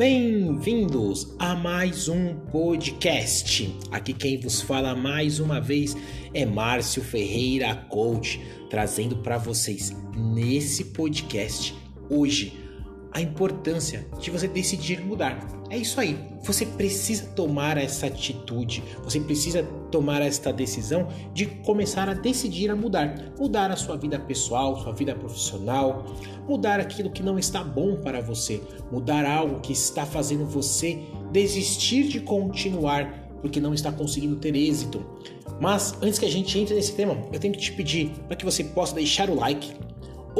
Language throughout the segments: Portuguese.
Bem-vindos a mais um podcast. Aqui quem vos fala mais uma vez é Márcio Ferreira Coach, trazendo para vocês nesse podcast hoje a importância de você decidir mudar. É isso aí. Você precisa tomar essa atitude, você precisa tomar esta decisão de começar a decidir a mudar. Mudar a sua vida pessoal, sua vida profissional, mudar aquilo que não está bom para você, mudar algo que está fazendo você desistir de continuar porque não está conseguindo ter êxito. Mas antes que a gente entre nesse tema, eu tenho que te pedir para que você possa deixar o like,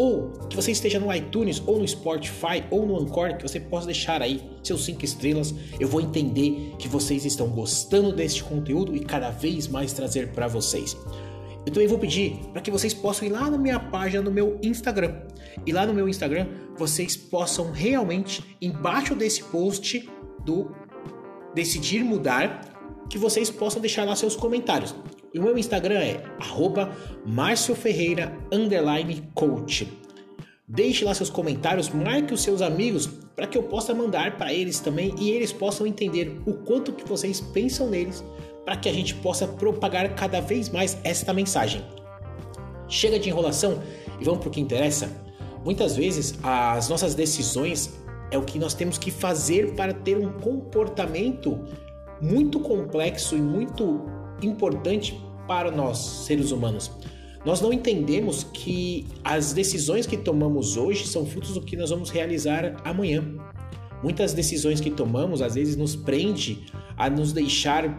ou que você esteja no iTunes, ou no Spotify, ou no Anchor, que você possa deixar aí seus 5 estrelas. Eu vou entender que vocês estão gostando deste conteúdo e cada vez mais trazer para vocês. Eu também vou pedir para que vocês possam ir lá na minha página no meu Instagram. E lá no meu Instagram vocês possam realmente, embaixo desse post do Decidir Mudar, que vocês possam deixar lá seus comentários. E o meu Instagram é arroba Ferreira coach. Deixe lá seus comentários, marque os seus amigos para que eu possa mandar para eles também e eles possam entender o quanto que vocês pensam neles para que a gente possa propagar cada vez mais esta mensagem. Chega de enrolação e vamos para o que interessa. Muitas vezes as nossas decisões é o que nós temos que fazer para ter um comportamento muito complexo e muito importante para nós, seres humanos. Nós não entendemos que as decisões que tomamos hoje são frutos do que nós vamos realizar amanhã. Muitas decisões que tomamos às vezes nos prende a nos deixar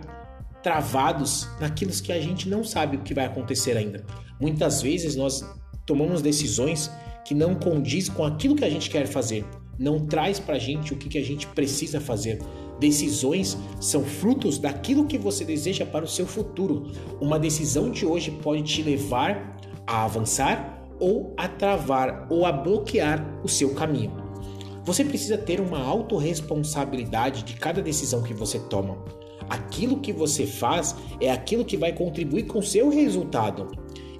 travados naquilo que a gente não sabe o que vai acontecer ainda. Muitas vezes nós tomamos decisões que não condiz com aquilo que a gente quer fazer, não traz para a gente o que, que a gente precisa fazer. Decisões são frutos daquilo que você deseja para o seu futuro. Uma decisão de hoje pode te levar a avançar ou a travar ou a bloquear o seu caminho. Você precisa ter uma autorresponsabilidade de cada decisão que você toma. Aquilo que você faz é aquilo que vai contribuir com o seu resultado.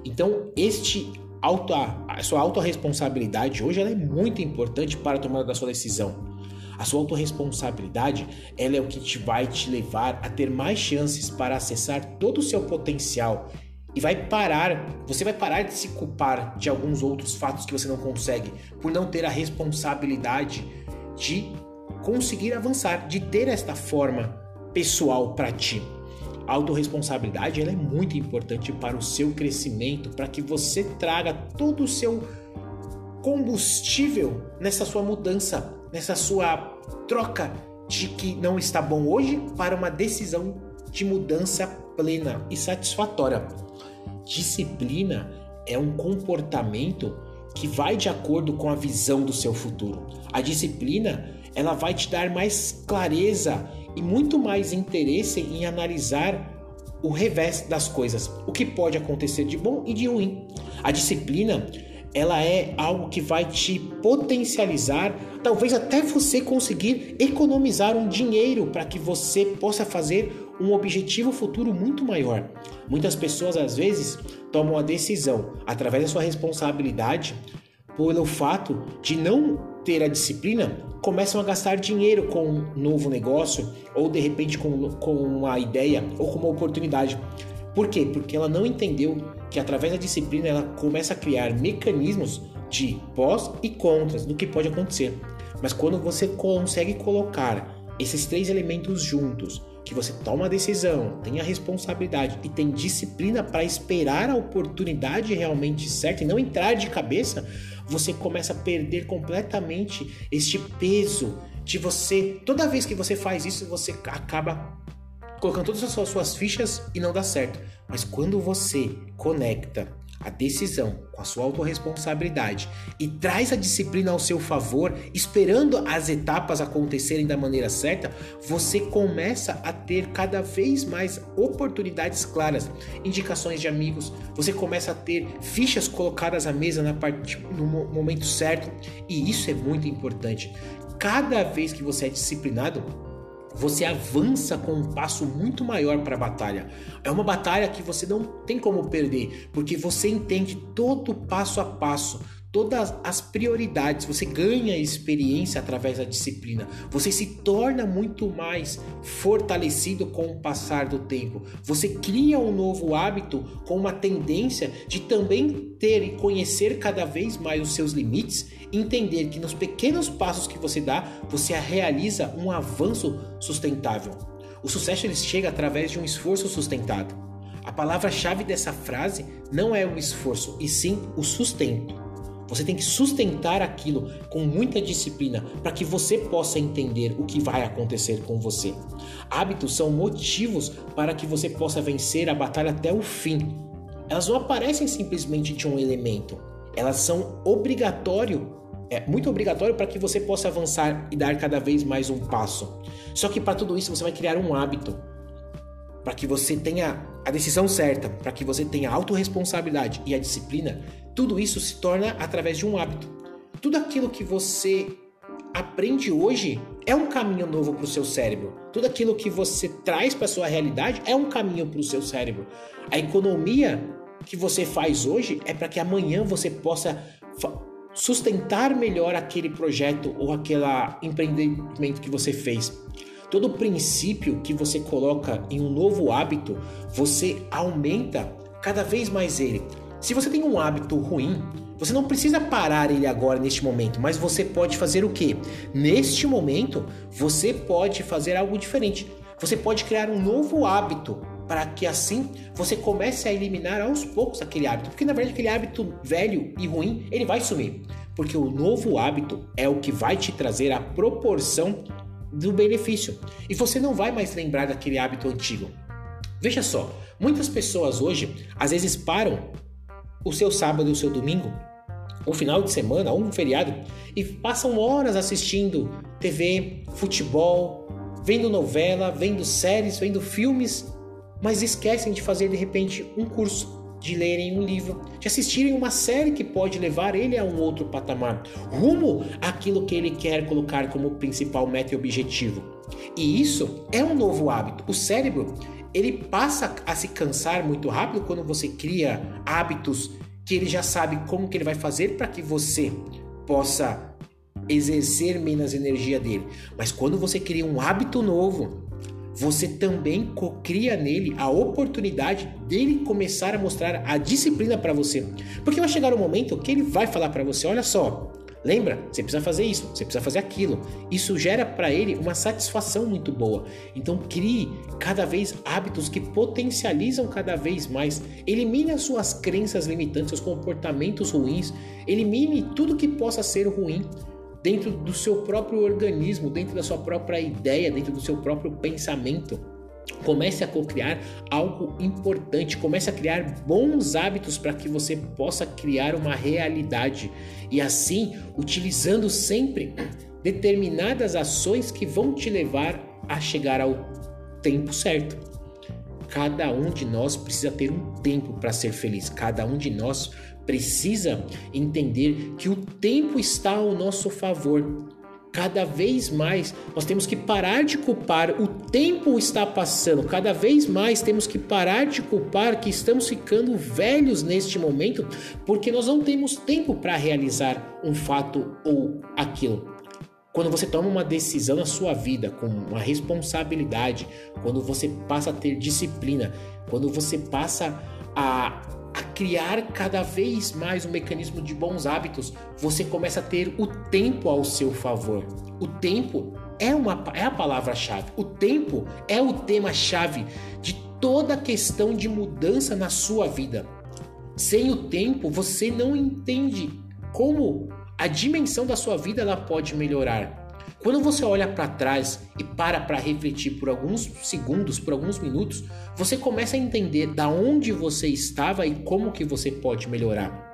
Então, este auto, a sua autorresponsabilidade hoje é muito importante para a tomada da sua decisão. A sua autorresponsabilidade, ela é o que te vai te levar a ter mais chances para acessar todo o seu potencial e vai parar, você vai parar de se culpar de alguns outros fatos que você não consegue por não ter a responsabilidade de conseguir avançar, de ter esta forma pessoal para ti. A autorresponsabilidade ela é muito importante para o seu crescimento, para que você traga todo o seu combustível nessa sua mudança, nessa sua troca de que não está bom hoje para uma decisão de mudança plena e satisfatória. Disciplina é um comportamento que vai de acordo com a visão do seu futuro. A disciplina, ela vai te dar mais clareza e muito mais interesse em analisar o revés das coisas, o que pode acontecer de bom e de ruim. A disciplina ela é algo que vai te potencializar, talvez até você conseguir economizar um dinheiro para que você possa fazer um objetivo futuro muito maior. Muitas pessoas às vezes tomam a decisão através da sua responsabilidade pelo fato de não ter a disciplina, começam a gastar dinheiro com um novo negócio ou de repente com, com uma ideia ou com uma oportunidade. Por quê? Porque ela não entendeu que através da disciplina ela começa a criar mecanismos de pós e contras do que pode acontecer. Mas quando você consegue colocar esses três elementos juntos, que você toma a decisão, tem a responsabilidade e tem disciplina para esperar a oportunidade realmente certa e não entrar de cabeça, você começa a perder completamente este peso de você. Toda vez que você faz isso, você acaba colocando todas as suas fichas e não dá certo. Mas quando você conecta a decisão com a sua autorresponsabilidade e traz a disciplina ao seu favor, esperando as etapas acontecerem da maneira certa, você começa a ter cada vez mais oportunidades claras, indicações de amigos, você começa a ter fichas colocadas à mesa na parte, no momento certo, e isso é muito importante. Cada vez que você é disciplinado, você avança com um passo muito maior para a batalha. É uma batalha que você não tem como perder, porque você entende todo passo a passo, todas as prioridades, você ganha experiência através da disciplina, você se torna muito mais fortalecido com o passar do tempo, você cria um novo hábito com uma tendência de também ter e conhecer cada vez mais os seus limites, entender que nos pequenos passos que você dá, você realiza um avanço sustentável. O sucesso ele chega através de um esforço sustentado. A palavra-chave dessa frase não é o esforço, e sim o sustento. Você tem que sustentar aquilo com muita disciplina para que você possa entender o que vai acontecer com você. Hábitos são motivos para que você possa vencer a batalha até o fim. Elas não aparecem simplesmente de um elemento, elas são obrigatório é muito obrigatório para que você possa avançar e dar cada vez mais um passo. Só que para tudo isso você vai criar um hábito. Para que você tenha a decisão certa, para que você tenha a autorresponsabilidade e a disciplina, tudo isso se torna através de um hábito. Tudo aquilo que você aprende hoje é um caminho novo para o seu cérebro. Tudo aquilo que você traz para sua realidade é um caminho para o seu cérebro. A economia que você faz hoje é para que amanhã você possa sustentar melhor aquele projeto ou aquele empreendimento que você fez. Todo princípio que você coloca em um novo hábito, você aumenta cada vez mais ele. Se você tem um hábito ruim, você não precisa parar ele agora neste momento, mas você pode fazer o que? Neste momento, você pode fazer algo diferente. Você pode criar um novo hábito para que assim você comece a eliminar aos poucos aquele hábito, porque na verdade aquele hábito velho e ruim, ele vai sumir, porque o novo hábito é o que vai te trazer a proporção do benefício. E você não vai mais lembrar daquele hábito antigo. Veja só, muitas pessoas hoje às vezes param o seu sábado e o seu domingo, o final de semana, um feriado, e passam horas assistindo TV, futebol, vendo novela, vendo séries, vendo filmes, mas esquecem de fazer de repente um curso, de lerem um livro, de assistirem uma série que pode levar ele a um outro patamar, rumo àquilo que ele quer colocar como principal meta e objetivo. E isso é um novo hábito. O cérebro, ele passa a se cansar muito rápido quando você cria hábitos que ele já sabe como que ele vai fazer para que você possa exercer menos energia dele. Mas quando você cria um hábito novo, você também cria nele a oportunidade dele começar a mostrar a disciplina para você. Porque vai chegar um momento que ele vai falar para você, olha só, Lembra? Você precisa fazer isso, você precisa fazer aquilo. Isso gera para ele uma satisfação muito boa. Então crie cada vez hábitos que potencializam cada vez mais. Elimine as suas crenças limitantes, seus comportamentos ruins. Elimine tudo que possa ser ruim dentro do seu próprio organismo, dentro da sua própria ideia, dentro do seu próprio pensamento. Comece a co-criar algo importante, comece a criar bons hábitos para que você possa criar uma realidade e assim, utilizando sempre determinadas ações que vão te levar a chegar ao tempo certo. Cada um de nós precisa ter um tempo para ser feliz. Cada um de nós precisa entender que o tempo está ao nosso favor cada vez mais nós temos que parar de culpar o tempo está passando, cada vez mais temos que parar de culpar que estamos ficando velhos neste momento, porque nós não temos tempo para realizar um fato ou aquilo. Quando você toma uma decisão na sua vida com uma responsabilidade, quando você passa a ter disciplina, quando você passa a criar cada vez mais um mecanismo de bons hábitos, você começa a ter o tempo ao seu favor. O tempo é, uma, é a palavra-chave. O tempo é o tema-chave de toda questão de mudança na sua vida. Sem o tempo, você não entende como a dimensão da sua vida ela pode melhorar. Quando você olha para trás e para para refletir por alguns segundos, por alguns minutos, você começa a entender da onde você estava e como que você pode melhorar.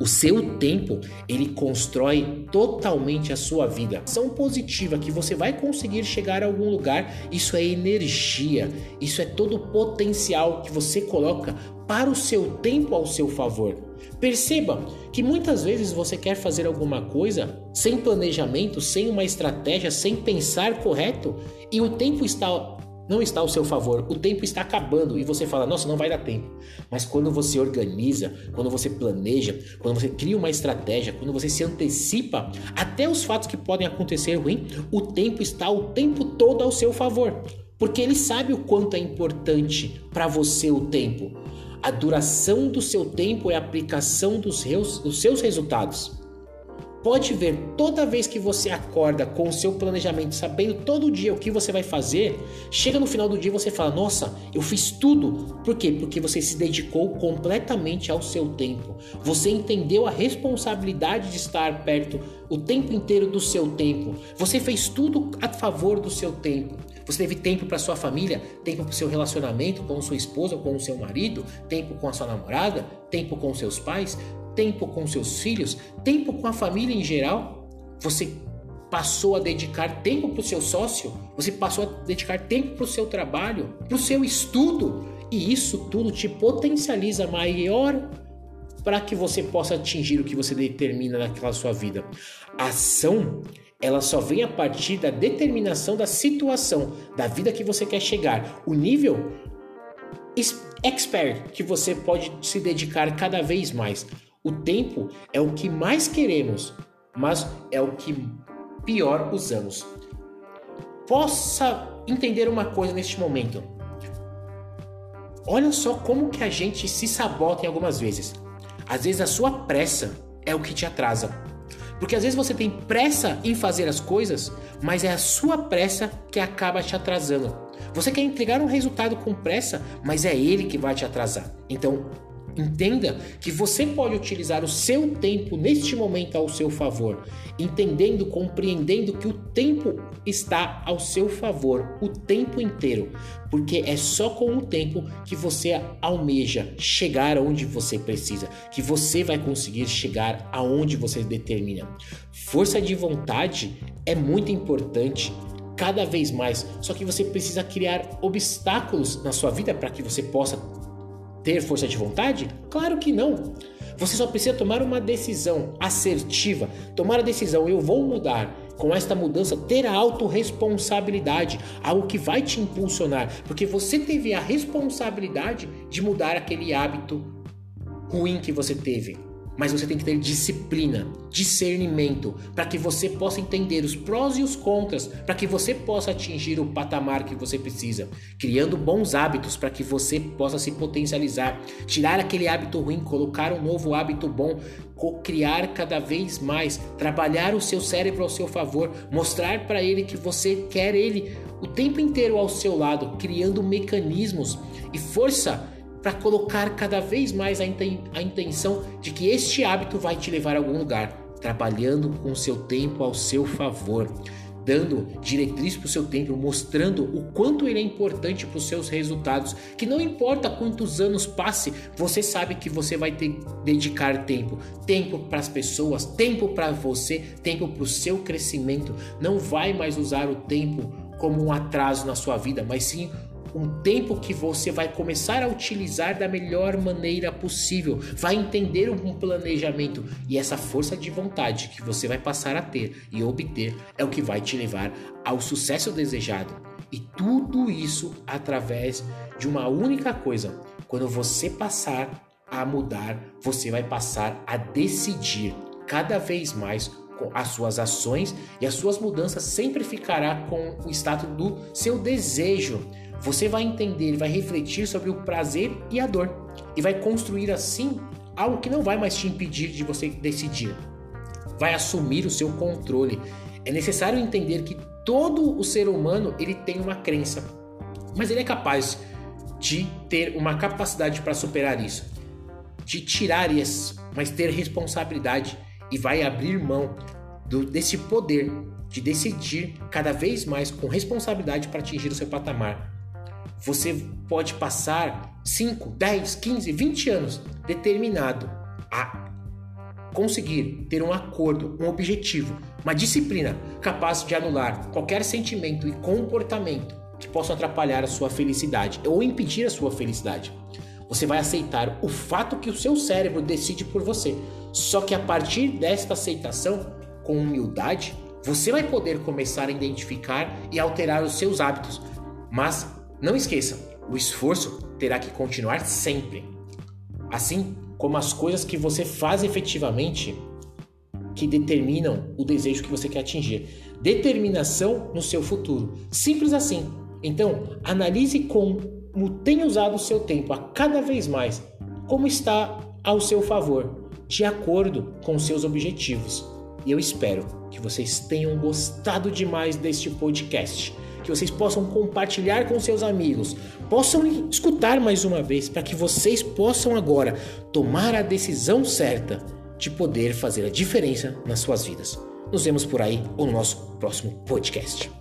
O seu tempo, ele constrói totalmente a sua vida. Ação positiva que você vai conseguir chegar a algum lugar, isso é energia, isso é todo o potencial que você coloca para o seu tempo ao seu favor. Perceba que muitas vezes você quer fazer alguma coisa sem planejamento, sem uma estratégia, sem pensar correto, e o tempo está não está ao seu favor, o tempo está acabando e você fala, nossa, não vai dar tempo. Mas quando você organiza, quando você planeja, quando você cria uma estratégia, quando você se antecipa até os fatos que podem acontecer ruim, o tempo está o tempo todo ao seu favor. Porque ele sabe o quanto é importante para você o tempo. A duração do seu tempo é a aplicação dos seus, dos seus resultados. Pode ver, toda vez que você acorda com o seu planejamento, sabendo todo dia o que você vai fazer, chega no final do dia e você fala: Nossa, eu fiz tudo. Por quê? Porque você se dedicou completamente ao seu tempo. Você entendeu a responsabilidade de estar perto o tempo inteiro do seu tempo. Você fez tudo a favor do seu tempo. Você teve tempo para sua família, tempo para o seu relacionamento com sua esposa, com o seu marido, tempo com a sua namorada, tempo com seus pais, tempo com seus filhos, tempo com a família em geral. Você passou a dedicar tempo para o seu sócio, você passou a dedicar tempo para o seu trabalho, para o seu estudo, e isso tudo te potencializa maior para que você possa atingir o que você determina naquela sua vida. A ação ela só vem a partir da determinação da situação, da vida que você quer chegar. O nível expert que você pode se dedicar cada vez mais. O tempo é o que mais queremos, mas é o que pior usamos. Possa entender uma coisa neste momento. Olha só como que a gente se sabota em algumas vezes. Às vezes a sua pressa é o que te atrasa. Porque às vezes você tem pressa em fazer as coisas, mas é a sua pressa que acaba te atrasando. Você quer entregar um resultado com pressa, mas é ele que vai te atrasar. Então, Entenda que você pode utilizar o seu tempo neste momento ao seu favor, entendendo, compreendendo que o tempo está ao seu favor o tempo inteiro, porque é só com o tempo que você almeja chegar onde você precisa, que você vai conseguir chegar aonde você determina. Força de vontade é muito importante cada vez mais, só que você precisa criar obstáculos na sua vida para que você possa ter força de vontade? Claro que não. Você só precisa tomar uma decisão assertiva, tomar a decisão, eu vou mudar. Com esta mudança, ter a autorresponsabilidade, algo que vai te impulsionar, porque você teve a responsabilidade de mudar aquele hábito ruim que você teve mas você tem que ter disciplina, discernimento, para que você possa entender os prós e os contras, para que você possa atingir o patamar que você precisa, criando bons hábitos para que você possa se potencializar, tirar aquele hábito ruim, colocar um novo hábito bom, criar cada vez mais, trabalhar o seu cérebro ao seu favor, mostrar para ele que você quer ele o tempo inteiro ao seu lado, criando mecanismos e força para colocar cada vez mais a, intenção de que este hábito vai te levar a algum lugar, trabalhando com o seu tempo ao seu favor, dando diretriz para o seu tempo, mostrando o quanto ele é importante para os seus resultados, que não importa quantos anos passe, você sabe que você vai ter dedicar tempo, tempo para as pessoas, tempo para você, tempo para o seu crescimento. Não vai mais usar o tempo como um atraso na sua vida, mas sim um tempo que você vai começar a utilizar da melhor maneira possível, vai entender um planejamento e essa força de vontade que você vai passar a ter e obter é o que vai te levar ao sucesso desejado. E tudo isso através de uma única coisa. Quando você passar a mudar, você vai passar a decidir cada vez mais as suas ações e as suas mudanças sempre ficará com o status do seu desejo. Você vai entender, vai refletir sobre o prazer e a dor e vai construir assim algo que não vai mais te impedir de você decidir. Vai assumir o seu controle. É necessário entender que todo o ser humano ele tem uma crença, mas ele é capaz de ter uma capacidade para superar isso, de tirar isso, mas ter responsabilidade e vai abrir mão do, desse poder de decidir cada vez mais com responsabilidade para atingir o seu patamar. Você pode passar 5, 10, 15, 20 anos determinado a conseguir ter um acordo, um objetivo, uma disciplina capaz de anular qualquer sentimento e comportamento que possam atrapalhar a sua felicidade ou impedir a sua felicidade. Você vai aceitar o fato que o seu cérebro decide por você. Só que a partir desta aceitação, com humildade, você vai poder começar a identificar e alterar os seus hábitos, mas Não esqueça, o esforço terá que continuar sempre. Assim como as coisas que você faz efetivamente que determinam o desejo que você quer atingir. Determinação no seu futuro. Simples assim. Então, analise como tem usado o seu tempo a cada vez mais, como está ao seu favor, de acordo com seus objetivos. E eu espero que vocês tenham gostado demais deste podcast, que vocês possam compartilhar com seus amigos, possam escutar mais uma vez para que vocês possam agora tomar a decisão certa de poder fazer a diferença nas suas vidas. Nos vemos por aí ou no nosso próximo podcast.